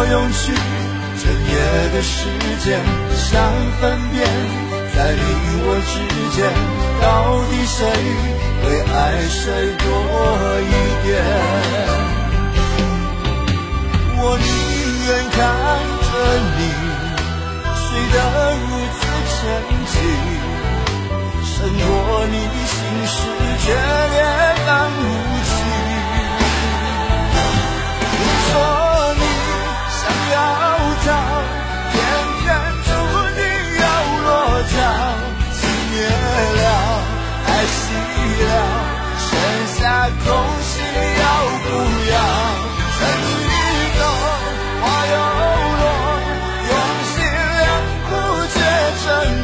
我用去整夜的时间，想分辨，在你我之间，到底谁会爱谁多一点？我宁愿看着你睡得如此沉静，胜过你心事决裂般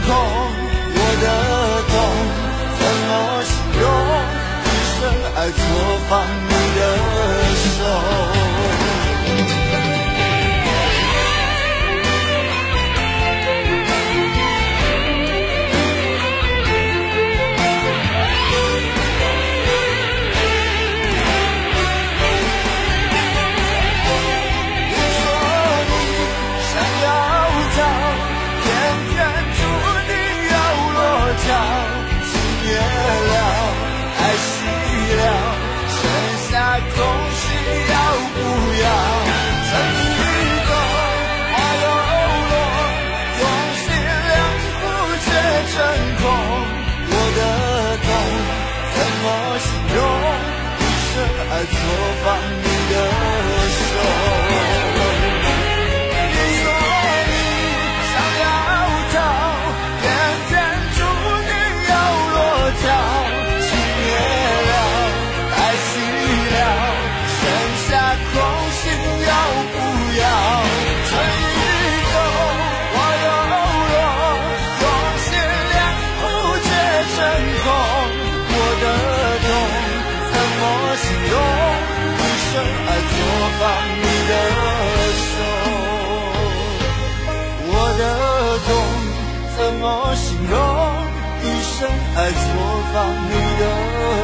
痛。我的痛怎么形容？一生爱错放做饭。爱错放你的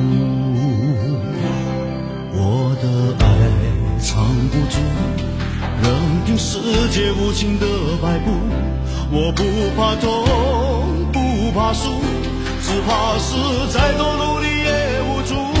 无助，任凭世界无情的摆布。我不怕痛，不怕输，只怕是再多努力也无助。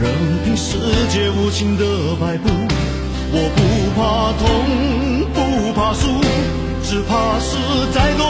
任凭世界无情的摆布，我不怕痛，不怕输，只怕是再多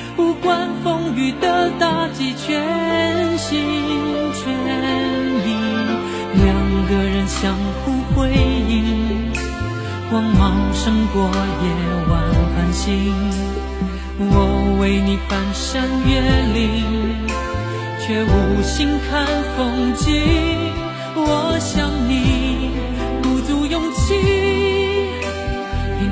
不管风雨的打击，全心全意。两个人相互辉映，光芒胜过夜晚繁星。我为你翻山越岭，却无心看风景。我想你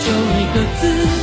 就一个字。